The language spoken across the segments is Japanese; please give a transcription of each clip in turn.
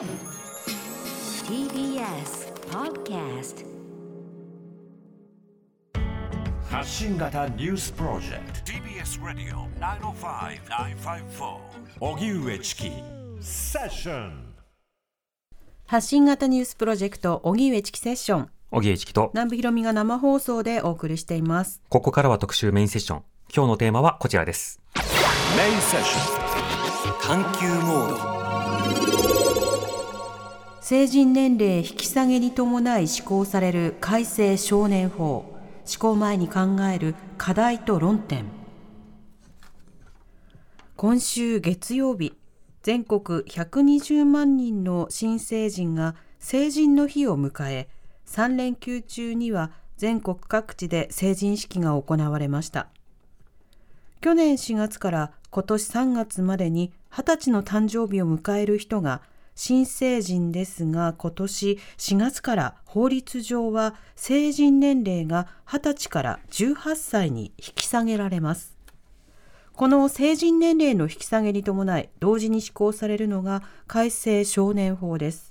TBS Podcast 発信型ニュースプロジェクト。TBS ラディオ905-954おぎゅうえちきセッション。発信型ニュースプロジェクト荻上チキセッション。小木栄一と、南部ひろみが生放送でお送りしています。ここからは特集メインセッション。今日のテーマはこちらです。メインセッション。探求モード。成人年齢引き下げに伴い施行される改正少年法。施行前に考える課題と論点。今週月曜日全国120万人の新成人が成人の日を迎え3連休中には全国各地で成人式が行われました。去年4月から今年3月までに20歳の誕生日を迎える人が新成人ですが今年4月から法律上は成人年齢が20歳から18歳に引き下げられます。この成人年齢の引き下げに伴い同時に施行されるのが改正少年法です。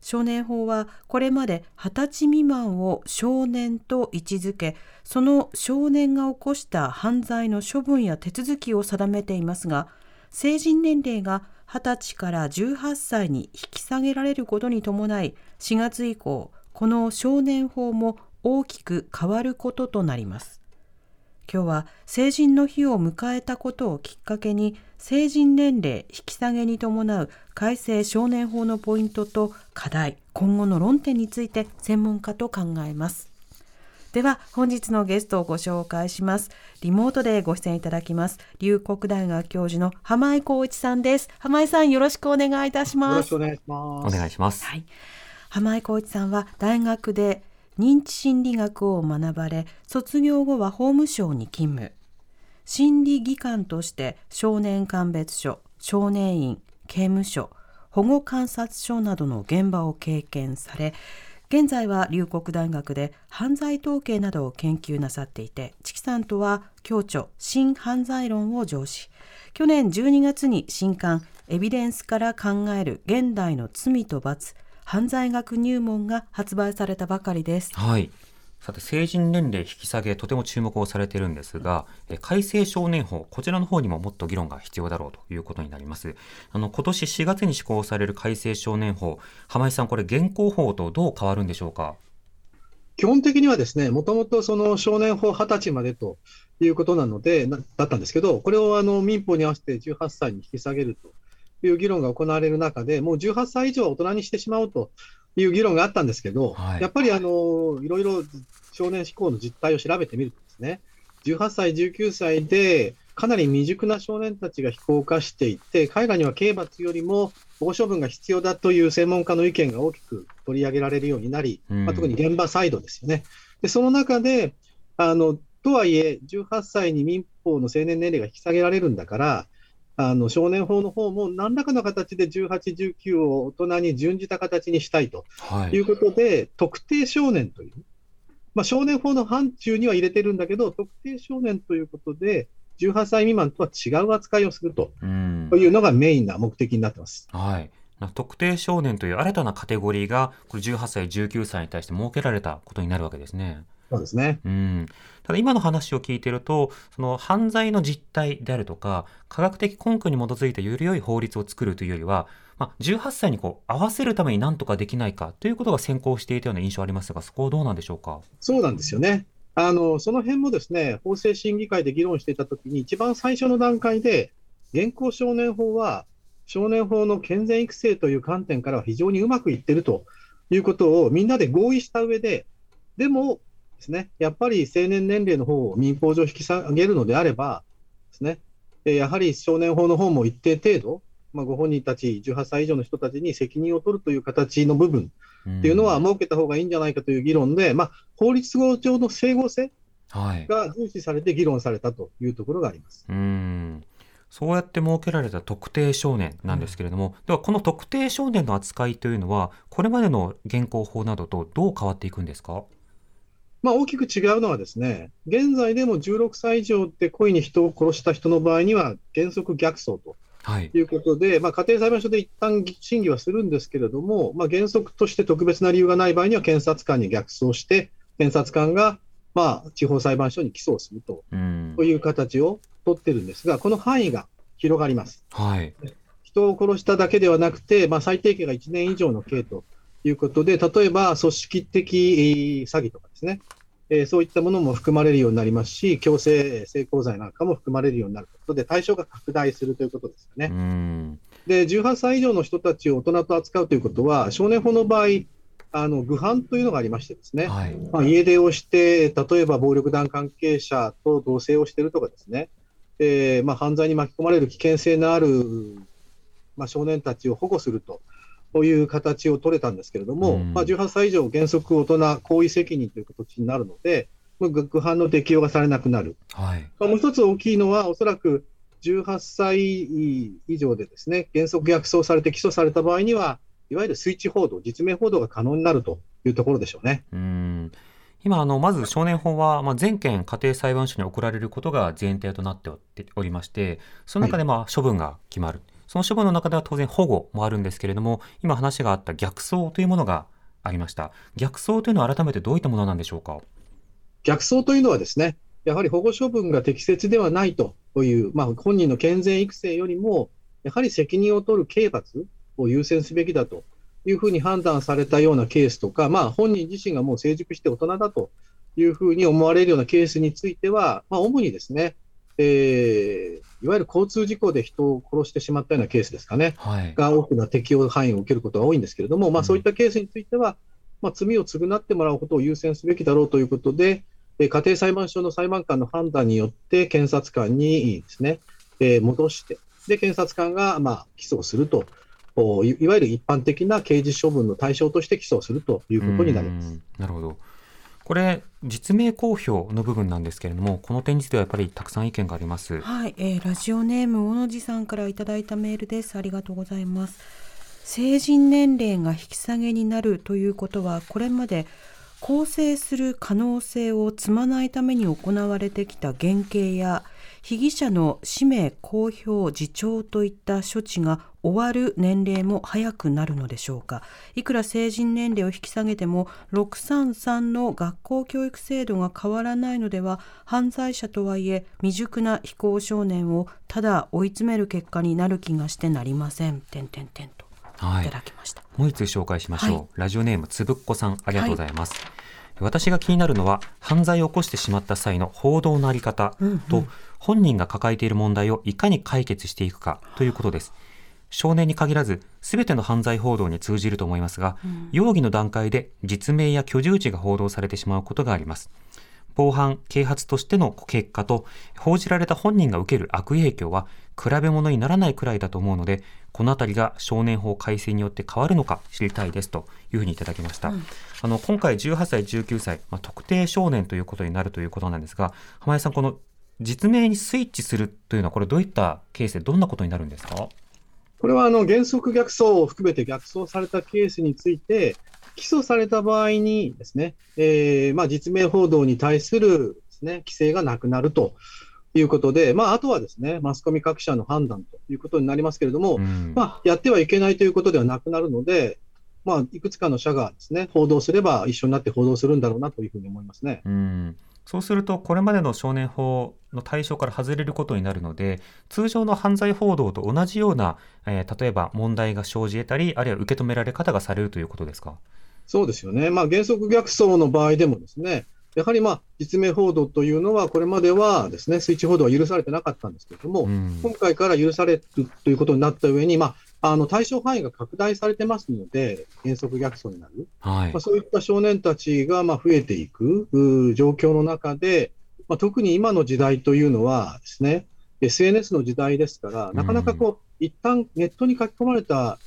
少年法はこれまで20歳未満を少年と位置づけその少年が起こした犯罪の処分や手続きを定めていますが成人年齢が20歳から18歳に引き下げられることに伴い4月以降この少年法も大きく変わることとなります。今日は成人の日を迎えたことをきっかけに成人年齢引き下げに伴う改正少年法のポイントと課題今後の論点について専門家と考えます。では本日のゲストをご紹介します。リモートでご出演いただきます。龍谷大学教授の浜井光一さんです。浜井さんよろしくお願いいたしよます。ろしくお願いします。お願いします。はい、浜井光一さんは大学で認知心理学を学ばれ卒業後は法務省に勤務。心理技官として少年鑑別所少年院刑務所保護観察所などの現場を経験され現在は龍谷大学で犯罪統計などを研究なさっていてチキさんとは共著新犯罪論を上司去年12月に新刊エビデンスから考える現代の罪と罰犯罪学入門が発売されたばかりですはい。さて、成人年齢引き下げ、とても注目をされているんですが、改正少年法、こちらの方にももっと議論が必要だろうということになります。あの、今年4月に施行される改正少年法、浜井さん、これ現行法とどう変わるんでしょうか？基本的にはですね、もともとその少年法20歳までということなので、だったんですけど、これをあの民法に合わせて18歳に引き下げるという議論が行われる中で、もう18歳以上は大人にしてしまうという議論があったんですけど、はいやっぱりあのいろいろ少年志向の実態を調べてみるとですね、18歳、19歳でかなり未熟な少年たちが非行化していて、海外には刑罰よりも保護処分が必要だという専門家の意見が大きく取り上げられるようになり、うんまあ、特に現場サイドですよね。でその中であの、とはいえ、18歳に民法の成年年齢が引き下げられるんだから、あの少年法の方も何らかの形で18、19を大人に準じた形にしたいとはいいうことで、特定少年という、まあ、少年法の範疇には入れてるんだけど、特定少年ということで、18歳未満とは違う扱いをするとうん。いうのがメインな目的になってます。はい。な特定少年という新たなカテゴリーが、これ18歳、19歳に対して設けられたことになるわけですね。そうですね。うん、ただ今の話を聞いているとその犯罪の実態であるとか科学的根拠に基づいたより良い法律を作るというよりは、まあ、18歳にこう合わせるために何とかできないかということが先行していたような印象ありますがそこはどうなんでしょうか？そうなんですよね。あのその辺もですね法制審議会で議論していたときに、一番最初の段階で、現行少年法は、少年法の健全育成という観点からは非常にうまくいってるということをみんなで合意した上で、でもですね、やっぱり成年年齢の方を民法上引き下げるのであれば、ですね、えーやはり少年法の方も一定程度、まあ、ご本人たち、18歳以上の人たちに責任を取るという形の部分っていうのは設けた方がいいんじゃないかという議論で、まあ、法律上の整合性はい、が重視されて議論されたというところがあります。うん。そうやって設けられた特定少年なんですけれども、ではこの特定少年の扱いというのはこれまでの現行法などとどう変わっていくんですか？まあ、大きく違うのはですね、現在でも16歳以上で故意に人を殺した人の場合には原則逆走とはい。うことで、まあ、家庭裁判所で一旦審議はするんですけれども、まあ、原則として特別な理由がない場合には、検察官に逆送して、検察官が、まあ、地方裁判所に起訴をするとうんと。いう形を取ってるんですが、この範囲が広がります。はい。人を殺しただけではなくて、まあ、最低刑が1年以上の刑ということで、例えば組織的えー詐欺とかですね、えーそういったものも含まれるようになりますし、強制性交罪なんかも含まれるようになるということで、対象が拡大するということですよね。うん。で、18歳以上の人たちを大人と扱うということは、少年法の場合、あの具犯というのがありましてですね、はい。まあ、家出をして、例えば暴力団関係者と同棲をしているとかですね、えーまあ、犯罪に巻き込まれる危険性のある、まあ、少年たちを保護すると。こういう形を取れたんですけれども、うんまあ、18歳以上、原則大人、行為責任という形になるので、まあぐ犯の適用がされなくなる。はい。まあもう一つ大きいのは、おそらく18歳以上でですね、原則逆送されて起訴された場合には、いわゆるスイッチ報道、実名報道が可能になるというところでしょうね。うん。今、あの、まず少年法は、まあ、全件家庭裁判所に送られることが前提となっておりまして、その中で、まあ、処分が決まる。その処分の中では当然保護もあるんですけれども、今話があった逆走というものがありました。逆走というのは改めてどういったものなんでしょうか？逆走というのはですね、やはり保護処分が適切ではないという、まあ、本人の健全育成よりも、やはり責任を取る刑罰を優先すべきだというふうに判断されたようなケースとか、まあ、本人自身がもう成熟して大人だというふうに思われるようなケースについては、まあ、主にですね、えーいわゆる交通事故で人を殺してしまったようなケースですかね、はい。が大きな適用範囲を受けることが多いんですけれども、まあ、うんそういったケースについては、まあ、罪を償ってもらうことを優先すべきだろうということで、えー家庭裁判所の裁判官の判断によって、検察官にですね、えー戻して、で、検察官が、まあ、起訴をすると、おいいわゆる一般的な刑事処分の対象として起訴をするということになります。うんなるほど。これ、実名公表の部分なんですけれども、この点についてはやっぱりたくさん意見があります。はい、えーラジオネーム小野寺さんからいただいたメールです。ありがとうございます。成人年齢が引き下げになるということは、これまで更生する可能性を積まないために行われてきた減刑や被疑者の氏名公表自重といった処置が終わる年齢も早くなるのでしょうかいくら成人年齢を引き下げても633の学校教育制度が変わらないのでは犯罪者とはいえ未熟な非行少年をただ追い詰める結果になる気がしてなりません。点点点とはいいた。だきました。もう一つ紹介しましょう。はいラジオネームつぶっこさん、ありがとうございます。私が気になるのは、犯罪を起こしてしまった際の報道のあり方と、本人が抱えている問題をいかに解決していくかということです。少年に限らず、すべての犯罪報道に通じると思いますが、容疑の段階で実名や居住地が報道されてしまうことがあります。防犯、啓発としての結果と、報じられた本人が受ける悪影響は、比べ物にならないくらいだと思うので、このあたりが少年法改正によって変わるのか知りたいですというふうにいただきました。あの今回18歳、19歳、まあ、特定少年ということになるということなんですが、浜江さん、この実名にスイッチするというのは、これどういったケースでどんなことになるんですか？これはあの原則逆走を含めて逆走されたケースについて、起訴された場合にですね、えーまあ、実名報道に対するです、ね、規制がなくなるということで、まあ、あとはですね、マスコミ各社の判断ということになりますけれども、うんまあ、やってはいけないということではなくなるので、まあ、いくつかの社がですね、報道すれば一緒になって報道するんだろうなというふうに思いますね。うんそうすると、これまでの少年法の対象から外れることになるので、通常の犯罪報道と同じような、えー例えば問題が生じ得たり、あるいは受け止められ方がされるということですか？そうですよね。まあ、原則逆走の場合でもですね、やはりまあ実名報道というのは、これまではですね、スイッチ報道は許されてなかったんですけれども、うん。今回から許されるということになった上に、まあ、あの対象範囲が拡大されてますので、原則逆走になる、はい。まあ、そういった少年たちがまあ増えていく状況の中で、まあ、特に今の時代というのはですね、SNS の時代ですから、なかなかこう、一旦ネットに書き込まれた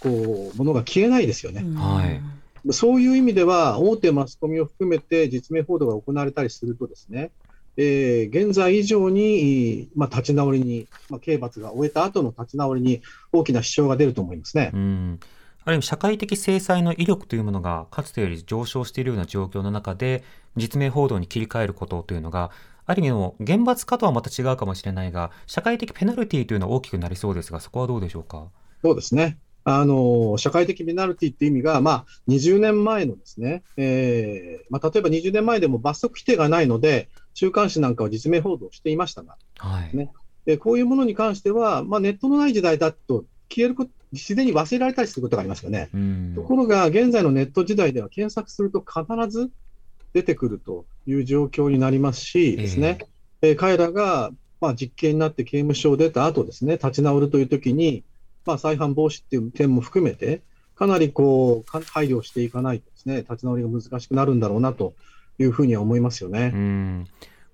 こうものが消えないですよね。はいそういう意味では、大手マスコミを含めて実名報道が行われたりするとですね、えー現在以上に、まあ、立ち直りに、まあ、刑罰が終えた後の立ち直りに大きな支障が出ると思いますね。うんある意味、社会的制裁の威力というものがかつてより上昇しているような状況の中で、実名報道に切り替えることというのが、ある意味の厳罰化とはまた違うかもしれないが、社会的ペナルティというのは大きくなりそうですが、そこはどうでしょうか？そうですね。あの社会的ペナルティっていう意味が、まあ、20年前のですね、えーまあ、例えば20年前でも罰則規定がないので、週刊誌なんかは実名報道していましたが、はい。ねでこういうものに関しては、まあ、ネットのない時代だと消えること、自然に忘れられたりすることがありますよね。うんところが、現在のネット時代では検索すると必ず出てくるという状況になりますし、ですね、えー彼らが、まあ、実刑になって刑務所を出た後ですね、立ち直るというときに、まあ、再犯防止っていう点も含めて、かなりこうか配慮していかないとですね、立ち直りが難しくなるんだろうなというふうには思いますよね。うん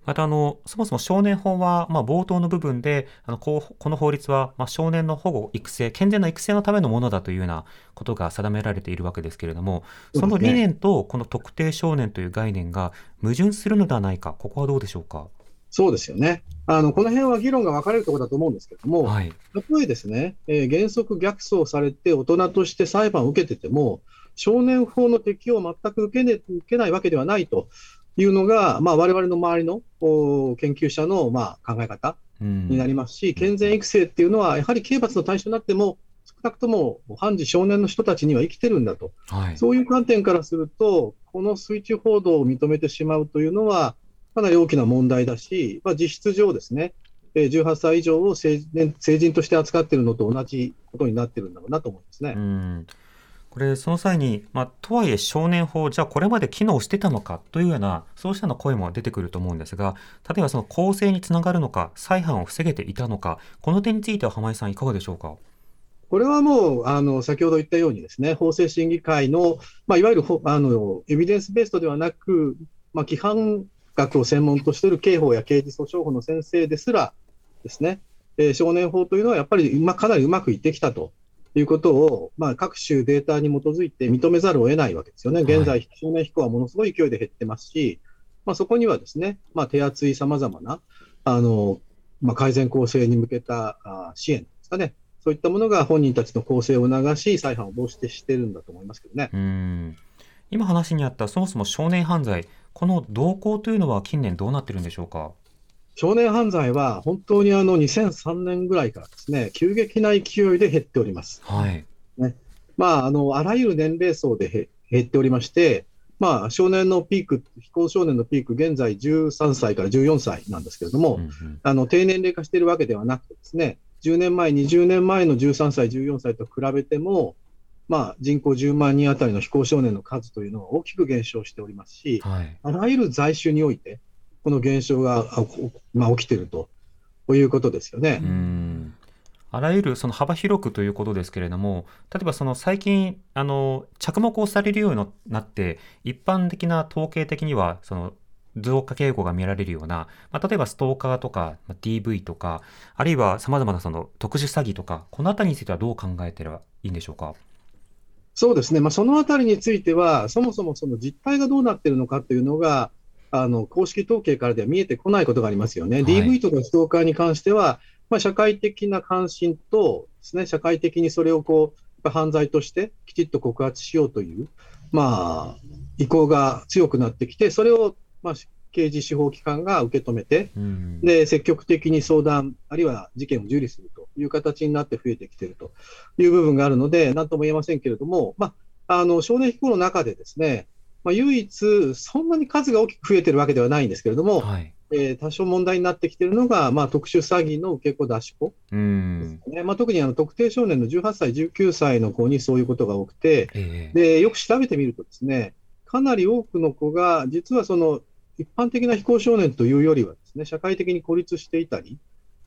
またあの、そもそも少年法は、まあ、冒頭の部分で、あのこうこの法律は、まあ、少年の保護、育成、健全な育成のためのものだというようなことが定められているわけですけれども、その理念とこの特定少年という概念が矛盾するのではないか、ここはどうでしょうか？そうですよね。あのこの辺は議論が分かれるところだと思うんですけれども、はい。たとえですね、えー原則逆走されて大人として裁判を受けてても、少年法の適用を全く受け,、ね、受けないわけではないというのが、まあ、我々の周りのお研究者の、まあ、考え方うんになりますし、健全育成っていうのは、やはり刑罰の対象になっても、少なくとも判事少年の人たちには生きてるんだと、はい。そういう観点からすると、この水中報道を認めてしまうというのは、かなり大きな問題だし、まあ、実質上ですね、えー18歳以上を成人として扱っているのと同じことになってるんだろうなと思いますね。うんこれ、その際に、まあ、とはいえ少年法、じゃあこれまで機能してたのかというような、そうしたような声も出てくると思うんですが、例えばその公正につながるのか、再犯を防げていたのか、この点については浜井さん、いかがでしょうか？これはもう、あの先ほど言ったようにですね、法制審議会の、まあ、いわゆるほあのエビデンスベーストではなく、まあ、規範学を専門としている刑法や刑事訴訟法の先生ですらですね、えー少年法というのはやっぱり、まあ、かなりうまくいってきたということを、まあ、各種データに基づいて認めざるを得ないわけですよね。現在、少年飛行はものすごい勢いで減ってますし、まあ、そこにはですね、まあ、手厚いさまざまなあの、まあ、改善構成に向けたあ支援ですかね、そういったものが本人たちの構成を促し、再犯を防止してるんだと思いますけどね。うん今話にあったそもそも少年犯罪、この動向というのは近年どうなってるんでしょうか？少年犯罪は本当にあの2003年ぐらいからですね、急激な勢いで減っております。はい。まあ、あのあらゆる年齢層でへ減っておりまして、まあ、少年のピーク、非行少年のピーク、現在13歳から14歳なんですけれども、うんうんあの低年齢化しているわけではなくてですね、10年前、20年前の13歳、14歳と比べても、まあ、人口10万人あたりの非行少年の数というのは大きく減少しておりますし、はい。あらゆる在種において、この減少が、まあ、起きているということですよね。うんあらゆるその幅広くということですけれども、例えばその最近、あの、着目をされるようになって、一般的な統計的には、その、増加傾向が見られるような、まあ、例えばストーカーとか、まあ DV とか、あるいは様々なその特殊詐欺とか、このあたりについてはどう考えてればいいんでしょうか？そうですね、まあ、そのあたりについては、そもそもその実態がどうなっているのかというのが、あの公式統計からでは見えてこないことがありますよね。はい DV とかストーカーに関しては、まあ、社会的な関心とです、ね、社会的にそれをこう犯罪としてきちっと告発しようという、まあ、意向が強くなってきて、それを、まあ、刑事司法機関が受け止めて、うんで、積極的に相談、あるいは事件を受理するという形になって増えてきているという部分があるので、なんとも言えませんけれども、まあ、あの少年飛行の中でですね、まあ、唯一、そんなに数が大きく増えてるわけではないんですけれども、はい。えー多少問題になってきているのが、まあ、特殊詐欺の受け子、出し子うん。ね、まあ、特にあの特定少年の18歳、19歳の子にそういうことが多くて、ええでよく調べてみるとですね、かなり多くの子が、実はその一般的な非行少年というよりはですね、社会的に孤立していたりで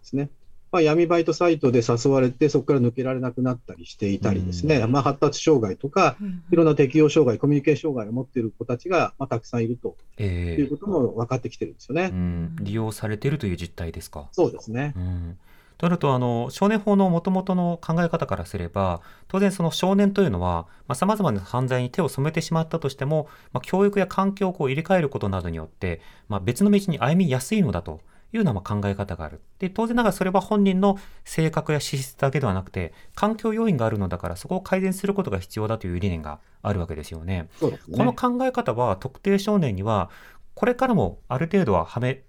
すね、まあ、闇バイトサイトで誘われて、そこから抜けられなくなったりしていたりですね、うまあ、発達障害とか、いろんな適応障害、コミュニケーション障害を持っている子たちが、まあ、たくさんいるとええ。いうことも分かってきてるんですよね。うん、利用されているという実態ですか？そうですね。うんとなるとあの少年法のもともとの考え方からすれば当然その少年というのはさまざ、まな犯罪に手を染めてしまったとしても、まあ、教育や環境をこう入れ替えることなどによって、まあ、別の道に歩みやすいのだというようなまあ考え方があるで当然ながらそれは本人の性格や資質だけではなくて環境要因があるのだからそこを改善することが必要だという理念があるわけですよね。ね。この考え方は特定少年にはこれからもある程度ははめ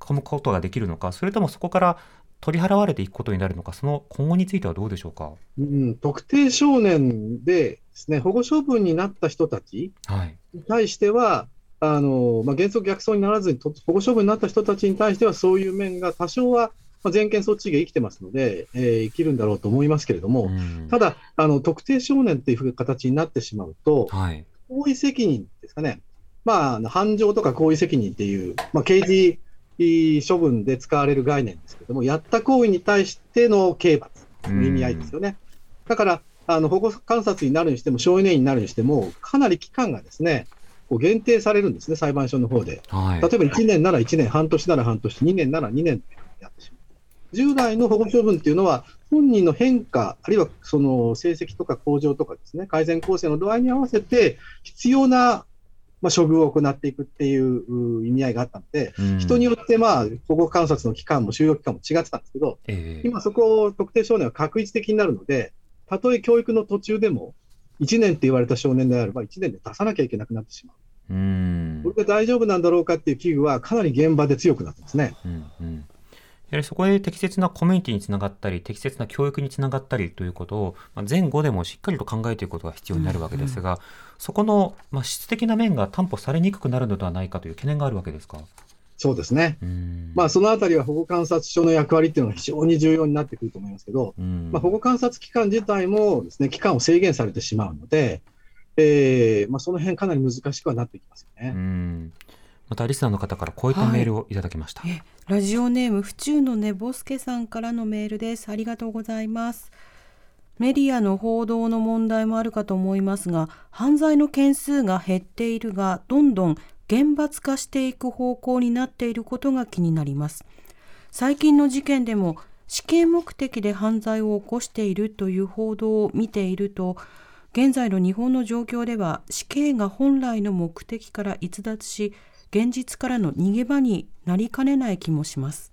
込むことができるのか、それともそこから取り払われていくことになるのか、その今後についてはどうでしょうか？うん、特定少年でですね、保護処分になった人たちはい。に対しては、あのまあ、原則逆走にならずにと保護処分になった人たちに対しては、そういう面が多少は、まあ、全権措置が生きてますので、えー生きるんだろうと思いますけれども、うんただあの、特定少年っていう形になってしまうと、はい。行為責任ですかね、まあ犯情とか行為責任っていう、まあ、刑事処分で使われる概念ですけれども、やった行為に対しての刑罰の意味合いですよね。だから、あの保護観察になるにしても、少年院になるにしても、かなり期間がですね、こう限定されるんですね、裁判所の方で。はい。例えば1年なら1年、半年なら半年、2年なら2年ってやってしまう。従来の保護処分っていうのは、本人の変化、あるいはその成績とか向上とかですね、改善構成の度合いに合わせて、必要な、まあ、処遇を行っていくっていうう意味合いがあったので、うん。人によって、まあ、保護観察の期間も収容期間も違ってたんですけど、ええ。今そこを特定少年は確実的になるので、たとえ教育の途中でも、1年って言われた少年であれば、1年で出さなきゃいけなくなってしまう。うん。これで大丈夫なんだろうかっていう危惧は、かなり現場で強くなってますね。うんうん。やはりそこで適切なコミュニティにつながったり、適切な教育につながったりということを、まあ前後でもしっかりと考えていくことが必要になるわけですが、そこの、まあ、質的な面が担保されにくくなるのではないかという懸念があるわけですか？そうですね。うんまあ、そのあたりは保護観察所の役割っていうのが非常に重要になってくると思いますけど、うんまあ、保護観察機関自体もですね、期間を制限されてしまうので、えーまあ、その辺かなり難しくはなってきますよね。うんまたリスナーの方からこういったメールをいただきました。えラジオネーム府中のねぼすけさんからのメールですありがとうございますメディアの報道の問題もあるかと思いますが犯罪の件数が減っているがどんどん厳罰化していく方向になっていることが気になります。最近の事件でも死刑目的で犯罪を起こしているという報道を見ていると現在の日本の状況では死刑が本来の目的から逸脱し現実からの逃げ場になりかねない気もします。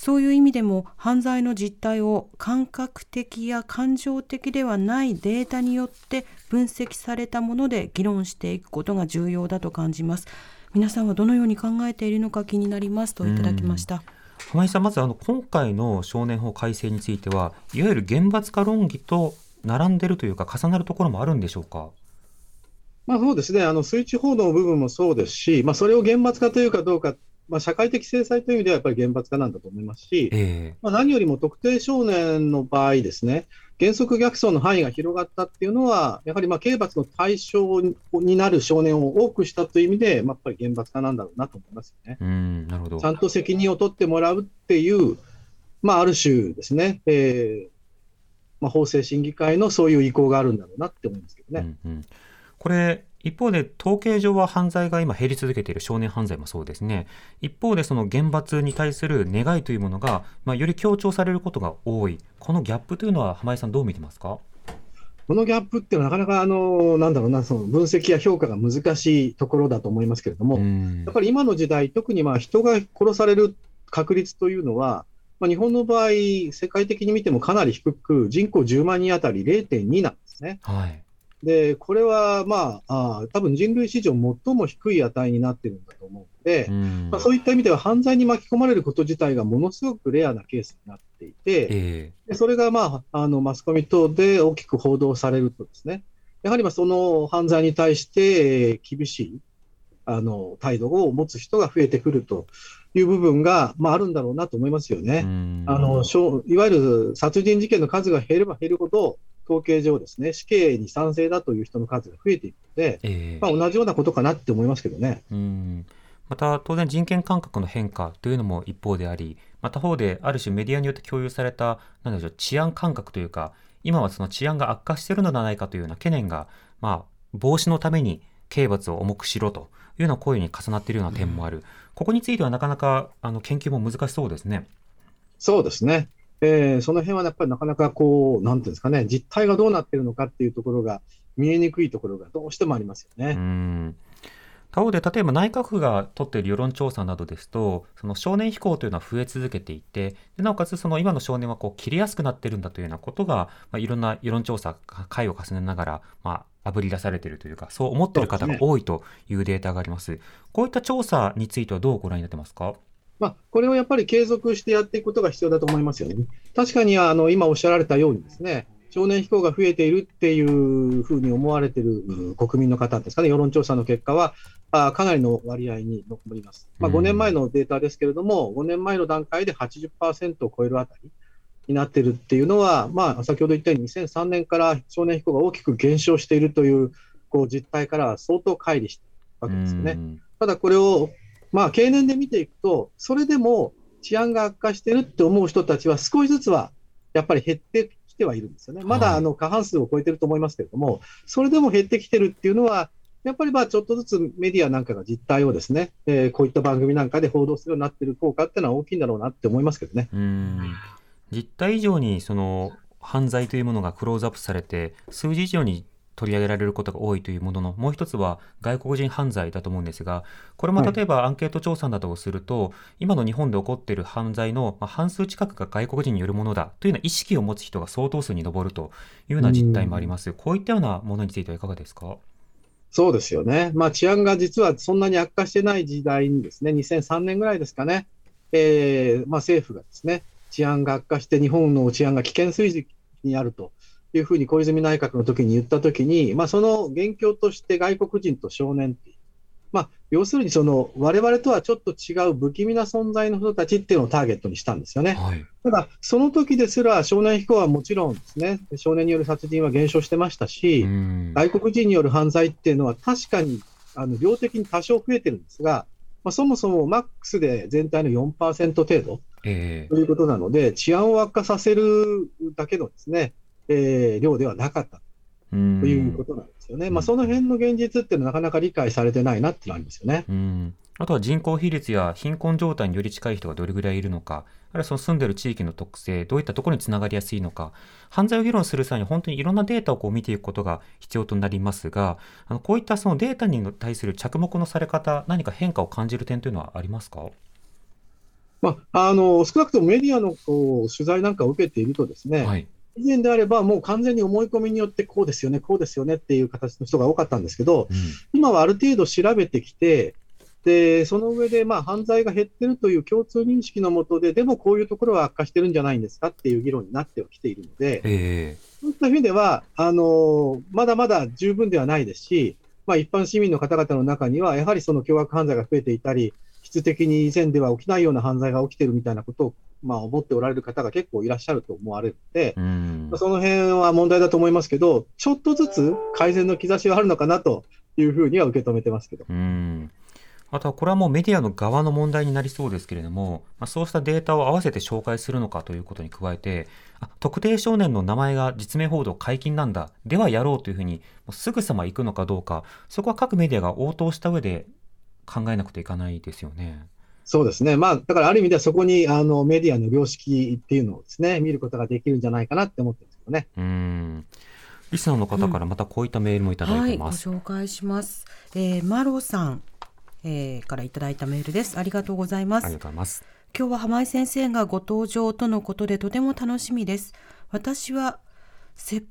そういう意味でも犯罪の実態を感覚的や感情的ではないデータによって分析されたもので議論していくことが重要だと感じます。皆さんはどのように考えているのか気になりますといただきました。浜井さん、まずあの今回の少年法改正については、いわゆる厳罰化論議と並んでるというか、重なるところもあるんでしょうか？まあ、そうですね、あの水中報道の部分もそうですし、まあ、それを厳罰化というかどうか、まあ、社会的制裁という意味ではやっぱり厳罰化なんだと思いますし、えまあ、何よりも特定少年の場合ですね、原則逆走の範囲が広がったっていうのは、やはりまあ刑罰の対象になる少年を多くしたという意味で、まあ、やっぱり厳罰化なんだろうなと思いますよね。えうん、なるほどち。ゃんと責任を取ってもらうっていう、まあ、ある種ですね、えーまあ、法制審議会のそういう意向があるんだろうなって思いますけどね。うんうん、これ一方で統計上は犯罪が今減り続けている少年犯罪もそうですね。一方でその厳罰に対する願いというものが、まあ、より強調されることが多い。このギャップというのは浜井さんどう見てますか？このギャップっていうのはなかなかあの、なんだろうな、その分析や評価が難しいところだと思いますけれども、うん。やっぱり今の時代、特にまあ人が殺される確率というのは、まあ、日本の場合、世界的に見てもかなり低く、人口10万人当たり0.2なんですね。はいで、これはまあ、あー多分人類史上最も低い値になってるんだと思うので、うん。まあ、そういった意味では犯罪に巻き込まれること自体がものすごくレアなケースになっていて、えでそれが、まあ、あのマスコミ等で大きく報道されるとですね、やはりまあその犯罪に対してえー厳しいあの態度を持つ人が増えてくるという部分が、まあ、あるんだろうなと思いますよえね。うん。あのしょういわゆる殺人事件の数が減れば減るほど、統計上ですね、死刑に賛成だという人の数が増えていくので、ええまあ、同じようなことかなって思いますけどね。うんまた当然人権感覚の変化というのも一方でありまた他方である種メディアによって共有されたなんでしょう治安感覚というか今はその治安が悪化しているのではないかというような懸念が、まあ、防止のために刑罰を重くしろというような声に重なっているような点もある、ここについてはなかなかあの研究も難しそうですね。そうですね。えーその辺はやっぱりなかなかこう、なんていうんですかね、実態がどうなっているのかっていうところが見えにくいところがどうしてもありますよね。他方で例えば内閣府が取っている世論調査などですとその少年非行というのは増え続けていてでなおかつその今の少年はこう切りやすくなっているんだというようなことが、まあ、いろんな世論調査回を重ねながら、まあ、ぶり出されているというかそう思っている方が多いというデータがあります。こういった調査についてはどうご覧になってますか？まあ、これをやっぱり継続してやっていくことが必要だと思いますよね。確かにあの今おっしゃられたようにですね、少年飛行が増えているっていうふうに思われているうん国民の方ですかね、世論調査の結果は、あかなりの割合に上ります。まあ、うん5年前のデータですけれども、5年前の段階で80%を超えるあたりになっているっていうのは、まあ、先ほど言ったように2003年から少年飛行が大きく減少しているというこう実態からは相当乖離しているわけですよね。うんただこれを、まあ、経年で見ていくと、それでも治安が悪化してるって思う人たちは少しずつはやっぱり減ってきてはいるんですよね。まだはいあの過半数を超えてると思いますけれども、それでも減ってきてるっていうのは、やっぱりまあちょっとずつメディアなんかが実態をですね、えーこういった番組なんかで報道するようになってる効果っていうのは大きいんだろうなって思いますけどね。うん実態以上にその犯罪というものがクローズアップされて数字以上に取り上げられることが多いというもののもう一つは外国人犯罪だと思うんですがこれもはい。例えばアンケート調査などをすると、今の日本で起こっている犯罪のまあ半数近くが外国人によるものだというような意識を持つ人が相当数に上るというような実態もあります。こういったようなものについてはいかがですか？そうですよね。まあ治安が実はそんなに悪化してない時代にですね、2003年ぐらいですかね、えーまあ政府がですね、治安が悪化して日本の治安が危険水準にあるというふうに小泉内閣の時に言った時に、まあその元凶として外国人と少年っていうまあ、要するにその我々とはちょっと違う不気味な存在の人たちっていうのをターゲットにしたんですよね。はい。ただ、その時ですら少年飛行はもちろんですね、少年による殺人は減少してましたし、うん外国人による犯罪っていうのは確かにあの量的に多少増えてるんですが、まあ、そもそもマックスで全体の4%程度ええということなので、治安を悪化させるだけのですね、えー量ではなかったうんということなんですよね。うんまあ、その辺の現実っていうのはなかなか理解されてないなっていうのはありますよね。うん、あとは人口比率や貧困状態により近い人がどれぐらいいるのか、あるいはその住んでる地域の特性、どういったところにつながりやすいのか、犯罪を議論する際に本当にいろんなデータをこう見ていくことが必要となりますが、あのこういったそのデータに対する着目のされ方、何か変化を感じる点というのはありますか？まあ、あの少なくともメディアのこう取材なんかを受けているとですね、はい。以前であればもう完全に思い込みによってこうですよね、こうですよねっていう形の人が多かったんですけど、うん今はある程度調べてきて、でその上でまあ犯罪が減ってるという共通認識のもとで、でもこういうところは悪化してるんじゃないんですかっていう議論になってはきているので、え。そういった意味では、あのまだまだ十分ではないですし、まあ、一般市民の方々の中には、やはりその凶悪犯罪が増えていたり、質的に以前では起きないような犯罪が起きてるみたいなことを、まあ、思っておられる方が結構いらっしゃると思われるので、その辺は問題だと思いますけど、ちょっとずつ改善の兆しはあるのかなというふうには受け止めてますけど。うん。あとはこれはもうメディアの側の問題になりそうですけれども、まあ、そうしたデータを合わせて紹介するのかということに加えて、あ特定少年の名前が実名報道解禁なんだ、ではやろうというふうに、すぐさま行くのかどうか、そこは各メディアが応答した上で考えなくてはいかないですよね。そうですね。まあ、だからある意味ではそこにあのメディアの良識っていうのをですね、見ることができるんじゃないかなって思ってるんですけどね。うん。リスナーの方からまたこういったメールもいただいはい、ごてます。紹介します。えー、マロさん、えーからいただいたメールです。ありがとうございますありがとうございます。今日は浜井先生がご登場とのことでとても楽しみです。私はせ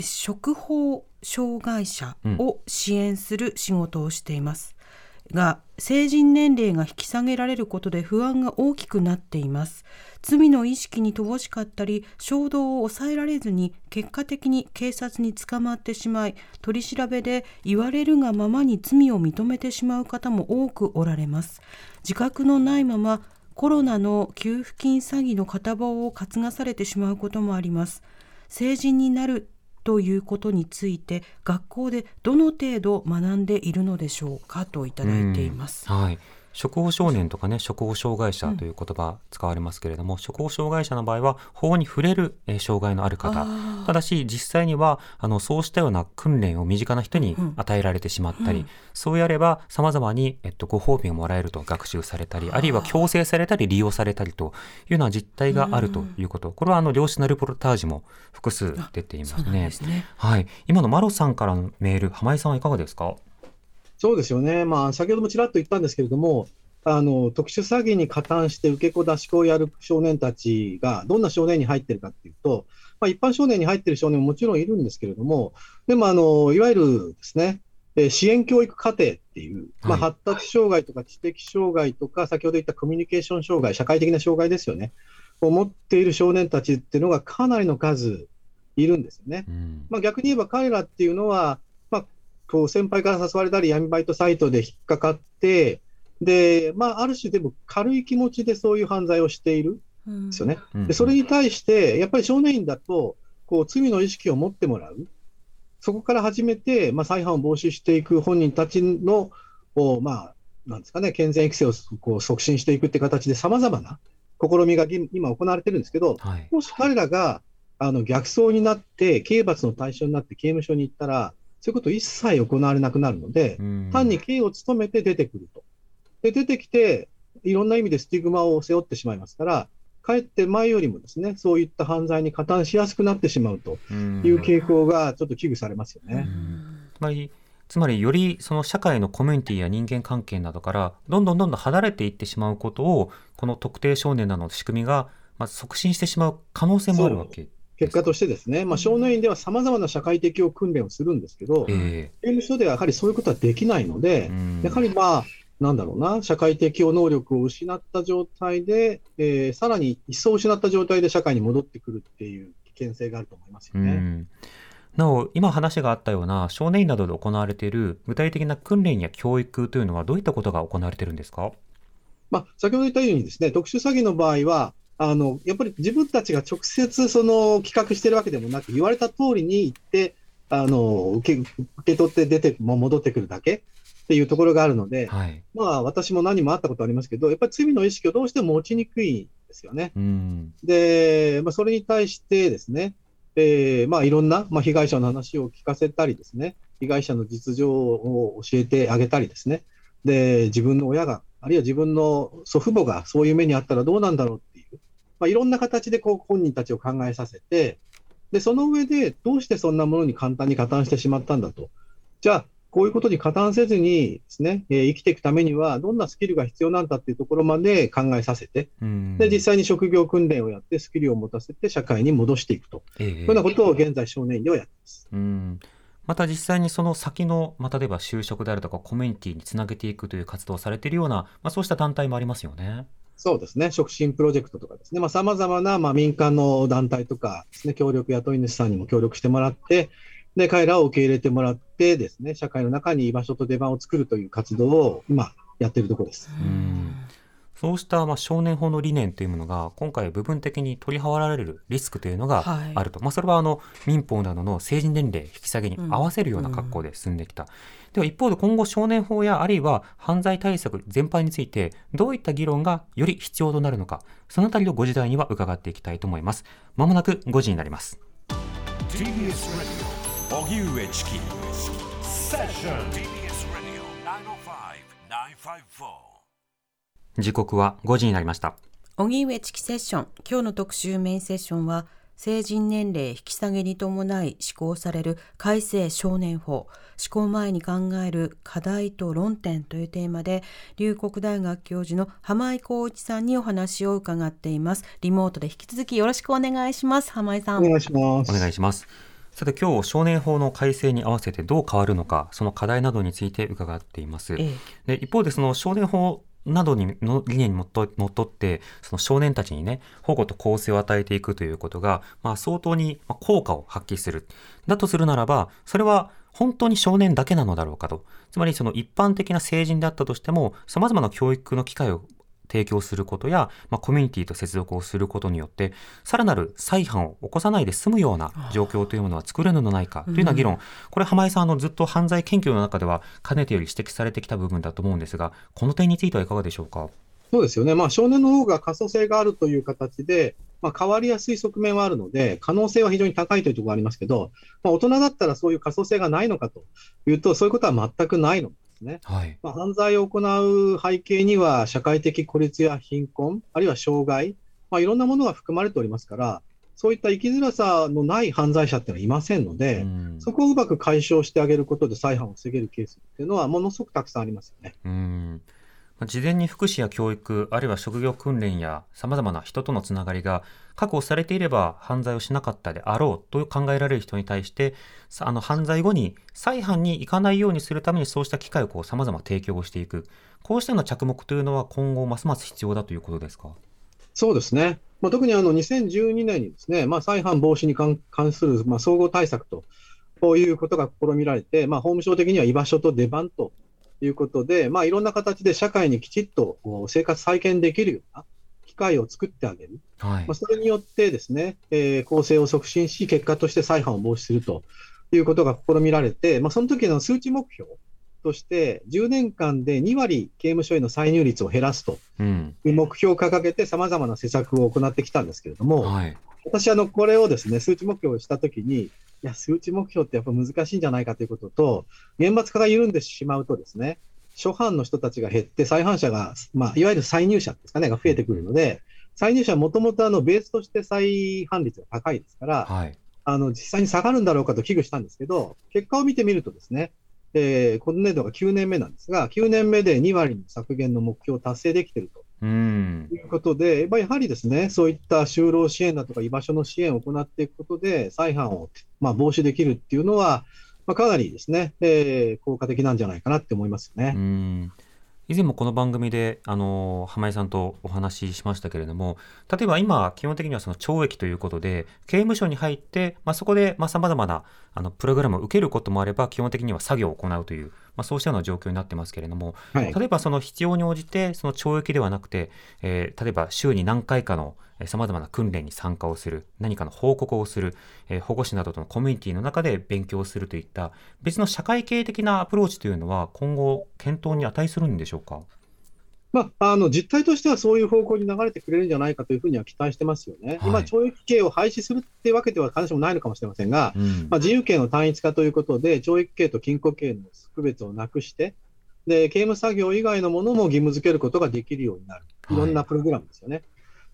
食法障害者を支援する仕事をしています。が成人年齢が引き下げられることで不安が大きくなっています。罪の意識に乏しかったり衝動を抑えられずに結果的に警察に捕まってしまい取り調べで言われるがままに罪を認めてしまう方も多くおられます。自覚のないままコロナの給付金詐欺の片棒を担がされてしまうこともあります。成人になるということについて学校でどの程度学んでいるのでしょうかといただいています。はい。職業少年とかね、職業障害者という言葉使われますけれども、職業障害者の場合は法に触れる、えー障害のある方。ただし、実際には、あの、そうしたような訓練を身近な人にうん与えられてしまったり、うんそうやれば、様々に、えっと、ご褒美をもらえると学習されたり、あるいは強制されたり利用されたりというような実態があるということ。これは、あの、良質なルポルタージュも複数出ていますねで。すね。はい。今のマロさんからのメール、浜井さんはいかがですかそうですよね。まあ、先ほどもちらっと言ったんですけれども、あの、特殊詐欺に加担して受け子出し子をやる少年たちが、どんな少年に入ってるかっていうと、まあ、一般少年に入ってる少年ももちろんいるんですけれども、でも、あの、いわゆるですね、えー支援教育課程っていう、まあ、はい発達障害とか知的障害とか、先ほど言ったコミュニケーション障害、社会的な障害ですよね、を持っている少年たちっていうのがかなりの数いるんですよね。うんまあ、逆に言えば彼らっていうのは、まあ、こう先輩から誘われたり、闇バイトサイトで引っかかって、でまあ、ある種、でも軽い気持ちでそういう犯罪をしているんですよね。うん。でそれに対して、やっぱり少年院だと、こう罪の意識を持ってもらう、そこから始めて、まあ、再犯を防止していく本人たちの、おまあ、なんですかね、健全育成をこう促進していくって形で、さまざまな試みが今今行われてるんですけど、はい。もし彼らがあの逆走になって、刑罰の対象になって刑務所に行ったら、そういうこと一切行われなくなるので、うん単に刑を務めて出てくると。で、出てきて、いろんな意味でスティグマを背負ってしまいますから、かえって前よりもですね、そういった犯罪に加担しやすくなってしまうとうんいう傾向がちょっと危惧されますよね。つまりつまりよりその社会のコミュニティや人間関係などからどんどんどんどん離れていってしまうことをこの特定少年などの仕組みがまあ促進してしまう可能性もあるわけ結果としてですね、まあ、少年院ではさまざまな社会的訓練をするんですけど、え刑務所ではやはりそういうことはできないのえで、うん。やはりまあ、なんだろうな、社会的能力を失った状態で、えーさらに一層失った状態で社会に戻ってくるっていう危険性があると思いますよね。うん。なお今話があったような少年院などで行われている具体的な訓練や教育というのはどういったことが行われているんですか？まあ、先ほど言ったようにですね、特殊詐欺の場合は、あのやっぱり自分たちが直接その企画してるわけでもなく、言われた通りに行って、あの受け受け取って出ても戻ってくるだけっていうところがあるので、はい。まあ、私も何もあったことありますけど、やっぱり罪の意識をどうしても持ちにくいんですよね。うん。で、まあ、それに対してですね、えーまあ、いろんな、まあ、被害者の話を聞かせたりですね、被害者の実情を教えてあげたりですね、で、自分の親が、あるいは自分の祖父母がそういう目にあったらどうなんだろうまあ、いろんな形でこう本人たちを考えさせて、で、その上でどうしてそんなものに簡単に加担してしまったんだと。じゃあ、こういうことに加担せずにですね、えー生きていくためにはどんなスキルが必要なんだっていうところまで考えさせて、うんで、実際に職業訓練をやって、スキルを持たせて、社会に戻していくと、ええそういうようなことを現在、少年院ではやってます。うんまた実際にその先の、まあ、例えば就職であるとかコミュニティにつなげていくという活動をされているような、まあ、そうした団体もありますよね。そうですね、促進プロジェクトとかですね、さまざ、まな、まあ、民間の団体とかですね、協力雇い主さんにも協力してもらって、で、彼らを受け入れてもらってですね、社会の中に居場所と出番を作るという活動を今、やっているところです。うん。そうしたまあ少年法の理念というものが今回部分的に取り払われるリスクというのがはい。あると、まあ、それはあの民法などの成人年齢引き下げに合わせるような格好で進んできた、では一方で今後少年法やあるいは犯罪対策全般についてどういった議論がより必要となるのかそのあたりをご時代には伺っていきたいと思います。まもなく5時になります。TBS Radio 荻上チキセッション TBS Radio 905-954時刻は5時になりました。荻上チキセッション。今日の特集メインセッションは成人年齢引き下げに伴い施行される改正少年法施行前に考える課題と論点というテーマで龍谷大学教授の浜井光一さんにお話を伺っていますリモートで引き続きよろしくお願いします浜井さんお願いします。お願いします。さて今日少年法の改正に合わせてどう変わるのかその課題などについて伺っています。ええで一方でその少年法などにの理念にのっとのっとってその少年たちにね保護と更生を与えていくということが、まあ、相当にまあ効果を発揮する。だとするならばそれは本当に少年だけなのだろうかと。つまりその一般的な成人であったとしてもさまざまな教育の機会を提供することや、まあ、コミュニティと接続をすることによってさらなる再犯を起こさないで済むような状況というものは作れるのではないかというような議論、これ浜井さんあのずっと犯罪研究の中ではかねてより指摘されてきた部分だと思うんですがこの点についてはいかがでしょうか？そうですよね、まあ、少年の方が可塑性があるという形で、まあ、変わりやすい側面はあるので、可能性は非常に高いというところがありますけど、まあ、大人だったらそういう可塑性がないのかというと、そういうことは全くないのですね。はい、まあ、犯罪を行う背景には、社会的孤立や貧困、あるいは障害、まあ、いろんなものが含まれておりますから、そういった生きづらさのない犯罪者っていうのはいませんので、うんそこをうまく解消してあげることで再犯を防げるケースっていうのは、ものすごくたくさんありますよね。うん事前に福祉や教育、あるいは職業訓練や様々な人とのつながりが確保されていれば犯罪をしなかったであろうと考えられる人に対して、あの犯罪後に再犯に行かないようにするためにそうした機会をこう様々提供していく。こうしたような着目というのは今後ますます必要だということですか？そうですね。まあ、特にあの2012年にですね、まあ、再犯防止に関関するまあ総合対策とこういうことが試みられて、まあ、法務省的には居場所と出番ということで、まあ、いろんな形で社会にきちっと生活再建できるような機会を作ってあげる。はいまあ、。それによってですね、えー公正を促進し、結果として再犯を防止するということが試みられて、まあ、その時の数値目標として、10年間で2割刑務所への再入率を減らすとうん。いう目標を掲げて、さまざまな施策を行ってきたんですけれども、はい。私、あのこれをですね数値目標をしたときに、いや、数値目標ってやっぱ難しいんじゃないかということと、厳罰化が緩んでしまうとですね、初犯の人たちが減って、再犯者が、まあ、いわゆる再入者ですかね、が増えてくるので、再入者はもともとあのベースとして再犯率が高いですから、はい。あの実際に下がるんだろうかと危惧したんですけど、結果を見てみるとですね、えー今年度が9年目なんですが、9年目で2割の削減の目標を達成できていると。うんと。いうことで、まあ、やはりですね、そういった就労支援だとか居場所の支援を行っていくことで、再犯を、まあ、防止できるっていうのは、まあ、かなりですね、えー効果的なんじゃないかなって思いますよね。うん以前もこの番組で、あの、浜井さんとお話ししましたけれども、例えば今、基本的にはその懲役ということで、刑務所に入って、まあ、そこで、まあ、様々な、あの、プログラムを受けることもあれば、基本的には作業を行うという、まあ、そうしたような状況になってますけれども、はい。例えばその必要に応じて、その懲役ではなくて、えー例えば週に何回かのさまざまな訓練に参加をする、何かの報告をする、えー保護士などとのコミュニティの中で勉強するといった、別の社会系的なアプローチというのは、今後、検討に値するんでしょうか？まあ、あの実態としてはそういう方向に流れてくれるんじゃないかというふうには期待してますよね。今、はい懲役刑を廃止するっていうわけでは必ずしもないのかもしれませんが、うんまあ、自由刑の単一化ということで、懲役刑と禁錮刑の区別をなくして、で刑務作業以外のものも義務付けることができるようになる、いろんなプログラムですよね。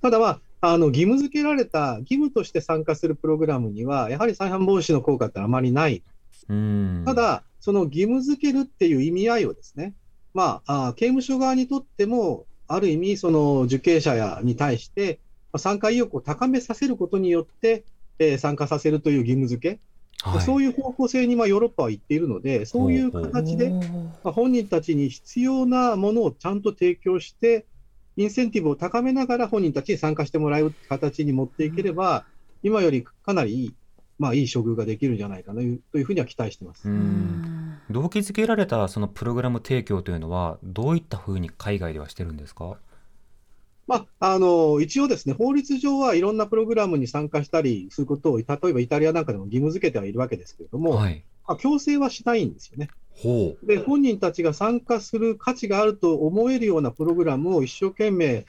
ただ、まあ、あの義務付けられた、義務として参加するプログラムには、やはり再犯防止の効果ってあまりない。うんただ、その義務付けるっていう意味合いをですね、まあ、あ刑務所側にとっても、ある意味、その受刑者やに対して、まあ参加意欲を高めさせることによって、えー参加させるという義務付け、はい。そういう方向性にまあヨーロッパは行っているので、そういう形で、まあ本人たちに必要なものをちゃんと提供して、インセンティブを高めながら本人たちに参加してもらう形に持っていければ、今よりかなりいい、まあ、いい処遇ができるんじゃないかなというというふうには期待してます。うん動機づけられたそのプログラム提供というのは、どういったふうに海外ではしてるんですか？まあ、あの一応ですね、法律上はいろんなプログラムに参加したりすることを、例えばイタリアなんかでも義務付けてはいるわけですけれども、はい。まあ、強制はしないんですよね。ほう。で、本人たちが参加する価値があると思えるようなプログラムを一生懸命、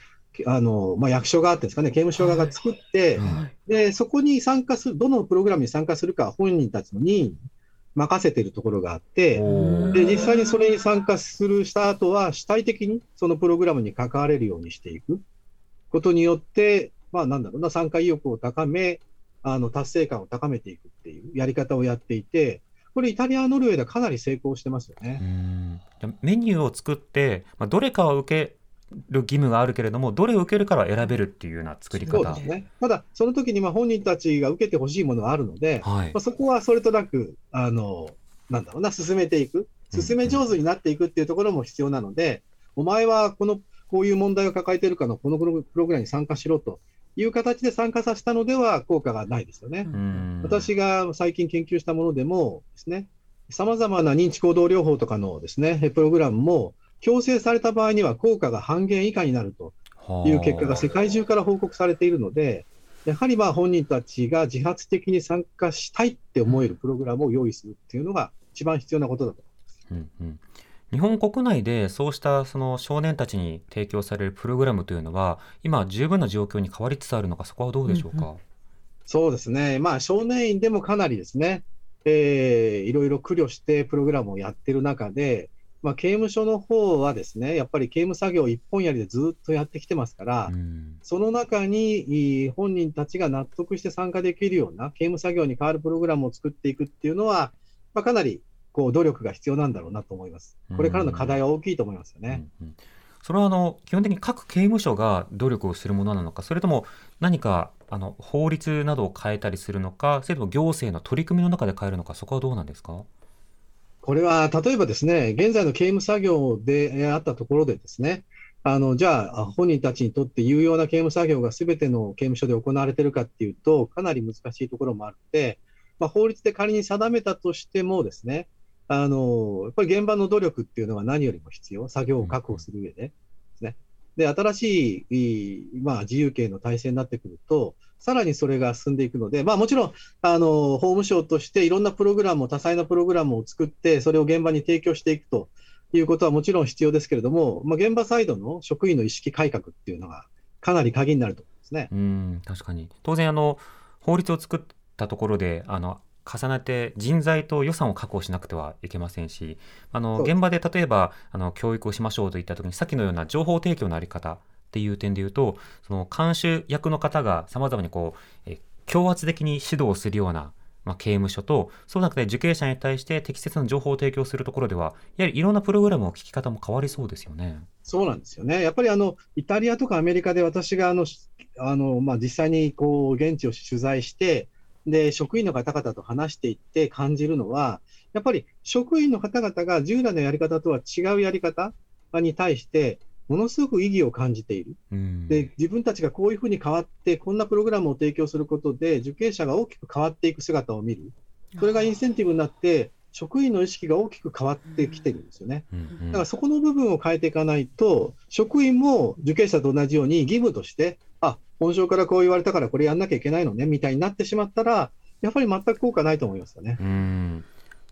あのまあ、役所側っていうんですかね、刑務所側が作って、はいで、そこに参加する、どのプログラムに参加するかは本人たちの任意に任せているところがあって、で、実際にそれに参加するした後は、主体的にそのプログラムに関われるようにしていく。ことによって、まあなんだろうな、参加意欲を高め、あの達成感を高めていくっていうやり方をやっていて、これ、イタリア、ノルウェーではかなり成功してますようね。メニューを作って、まあ、どれかは受ける義務があるけれども、どれを受けるから選べるっていうような作り方。そうですね。ただ、その時にまあ本人たちが受けてほしいものがあるので、はいまあ、。そこはそれとなく、あの、なんだろうな、進めていく、進め上手になっていくっていうところも必要なので、お前はこの、こういう問題を抱えているかの、このプロプログラムに参加しろという形で参加させたのでは効果がないですよね。うん私が最近研究したものでもですね、さまざまな認知行動療法とかのですね、プログラムも、強制された場合には効果が半減以下になるという結果が世界中から報告されているので、やはりまあ本人たちが自発的に参加したいって思えるプログラムを用意するっていうのが一番必要なことだと。うんうん日本国内でそうしたその少年たちに提供されるプログラムというのは、今、十分な状況に変わりつつあるのか、そこはどうでしょうか？そうですね、まあ少年院でもかなりですね、えーいろいろ苦慮してプログラムをやってる中で、まあ、刑務所の方はですね、やっぱり刑務作業一本やりでずっとやってきてますから、うんその中に本人たちが納得して参加できるような刑務作業に変わるプログラムを作っていくっていうのは、まあ、かなりこう努力が必要なんだろうなと思います。これからの課題は大きいと思いますよね。うんうんそれはあの基本的に各刑務所が努力をするものなのか、それとも何かあの法律などを変えたりするのか、それとも行政の取り組みの中で変えるのか、そこはどうなんですか？これは例えばですね、現在の刑務作業であったところでですね、あのじゃあ、本人たちにとって有用な刑務作業がすべての刑務所で行われているかっていうと、かなり難しいところもあって、まあ、法律で仮に定めたとしてもですね、あのやっぱり現場の努力っていうのは何よりも必要、作業を確保する上でですね。で、新しい、まあ、自由形の体制になってくると、さらにそれが進んでいくので、まあ、もちろんあの法務省としていろんなプログラムを、多彩なプログラムを作って、それを現場に提供していくということはもちろん必要ですけれども、まあ、現場サイドの職員の意識改革っていうのが、かなり鍵になると思いますね。うん確かに当然あの法律を作ったところであの重ねて人材と予算を確保しなくてはいけませんしあの現場で例えばあの教育をしましょうといったときにさっきのような情報提供のあり方っていう点で言うとその監修役の方がさまざまにこうえ強圧的に指導するようなまあ、刑務所と、そうなくて受刑者に対して適切な情報を提供するところでは、やはりいろんなプログラムの聞き方も変わりそうですよね。そうなんですよね。やっぱりあのイタリアとかアメリカで私があのあの、まあ、実際にこう現地を取材して、で職員の方々と話していって感じるのは、やっぱり職員の方々が従来のやり方とは違うやり方に対して、ものすごく意義を感じている、うん、で自分たちがこういうふうに変わって、こんなプログラムを提供することで、受刑者が大きく変わっていく姿を見る、それがインセンティブになって、職員の意識が大きく変わってきてるんですよね。だからそこの部分を変えていかないと、職員も受刑者と同じように義務として、あ本省からこう言われたからこれやんなきゃいけないのねみたいになってしまったら、やっぱり全く効果ないと思いますよね。うん。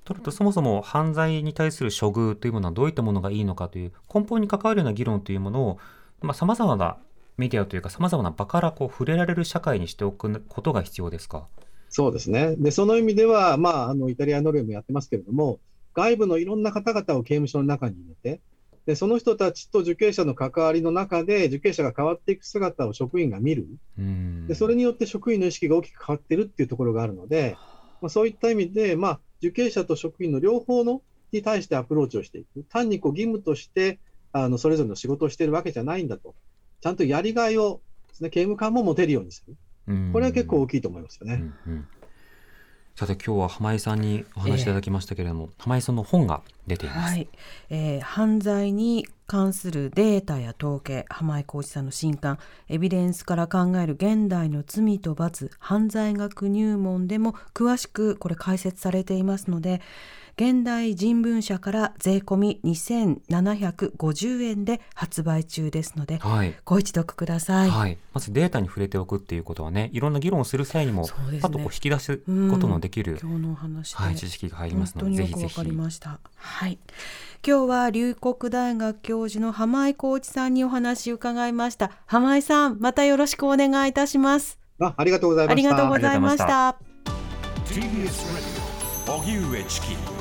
とるとそもそも犯罪に対する処遇というものはどういったものがいいのかという根本に関わるような議論というものをさまざ、まなメディアというかさまざまな場からこう触れられる社会にしておくことが必要ですか？そうですね。でその意味では、まあ、あのイタリアノルウェーもやってますけれども外部のいろんな方々を刑務所の中に入れてでその人たちと受刑者の関わりの中で受刑者が変わっていく姿を職員が見るでそれによって職員の意識が大きく変わっているっていうところがあるので、まあ、そういった意味で、まあ、受刑者と職員の両方のに対してアプローチをしていく。単にこう義務としてあのそれぞれの仕事をしているわけじゃないんだと。ちゃんとやりがいをです、ね、刑務官も持てるようにする。これは結構大きいと思いますよね。うんうんさて今日は浜井さんにお話しいただきましたけれども、えー、浜井さんの本が出ています、はい。えー、犯罪に関するデータや統計浜井浩一さんの新刊「エビデンスから考える現代の罪と罰犯罪学入門」でも詳しくこれ解説されていますので現代人文社から税込み2750円で発売中ですので、はい、ご一読ください、はい、まずデータに触れておくっていうことはねいろんな議論をする際にも、ね、パッとこう引き出すことのできる、うん、今日のお話はい、知識が入りますのでぜひぜひ。はい。今日は龍谷大学教授の浜井浩一さんにお話を伺いました。浜井さんまたよろしくお願いいたします。あありがとうございました。ありがとうございました。TBS 荻上チキ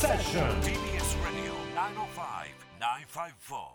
セッション TBS Radio 905-954